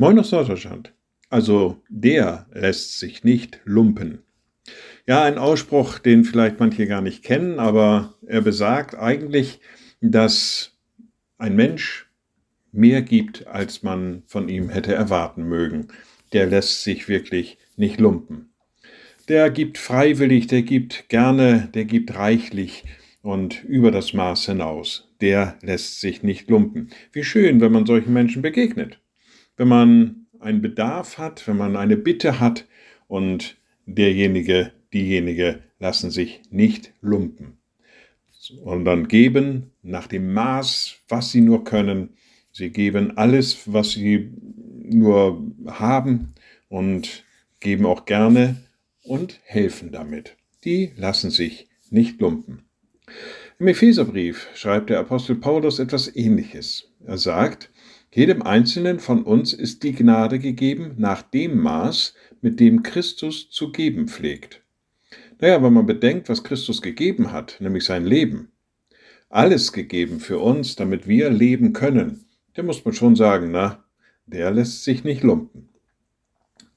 Moin aus Norddeutschland. Also der lässt sich nicht lumpen. Ja, ein Ausspruch, den vielleicht manche gar nicht kennen, aber er besagt eigentlich, dass ein Mensch mehr gibt, als man von ihm hätte erwarten mögen. Der lässt sich wirklich nicht lumpen. Der gibt freiwillig, der gibt gerne, der gibt reichlich und über das Maß hinaus. Der lässt sich nicht lumpen. Wie schön, wenn man solchen Menschen begegnet wenn man einen Bedarf hat, wenn man eine Bitte hat und derjenige, diejenige lassen sich nicht lumpen, sondern geben nach dem Maß, was sie nur können. Sie geben alles, was sie nur haben und geben auch gerne und helfen damit. Die lassen sich nicht lumpen. Im Epheserbrief schreibt der Apostel Paulus etwas Ähnliches. Er sagt, jedem Einzelnen von uns ist die Gnade gegeben nach dem Maß, mit dem Christus zu geben pflegt. Naja, wenn man bedenkt, was Christus gegeben hat, nämlich sein Leben, alles gegeben für uns, damit wir leben können, dann muss man schon sagen, na, der lässt sich nicht lumpen.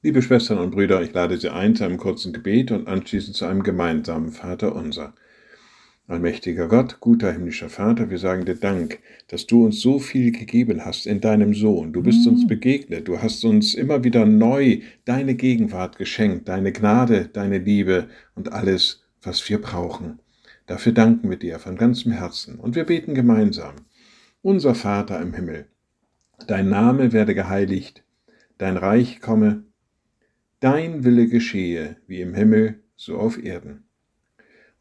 Liebe Schwestern und Brüder, ich lade Sie ein zu einem kurzen Gebet und anschließend zu einem gemeinsamen Vater unser. Allmächtiger Gott, guter himmlischer Vater, wir sagen dir Dank, dass du uns so viel gegeben hast in deinem Sohn. Du bist uns mhm. begegnet, du hast uns immer wieder neu deine Gegenwart geschenkt, deine Gnade, deine Liebe und alles, was wir brauchen. Dafür danken wir dir von ganzem Herzen und wir beten gemeinsam. Unser Vater im Himmel, dein Name werde geheiligt, dein Reich komme, dein Wille geschehe, wie im Himmel, so auf Erden.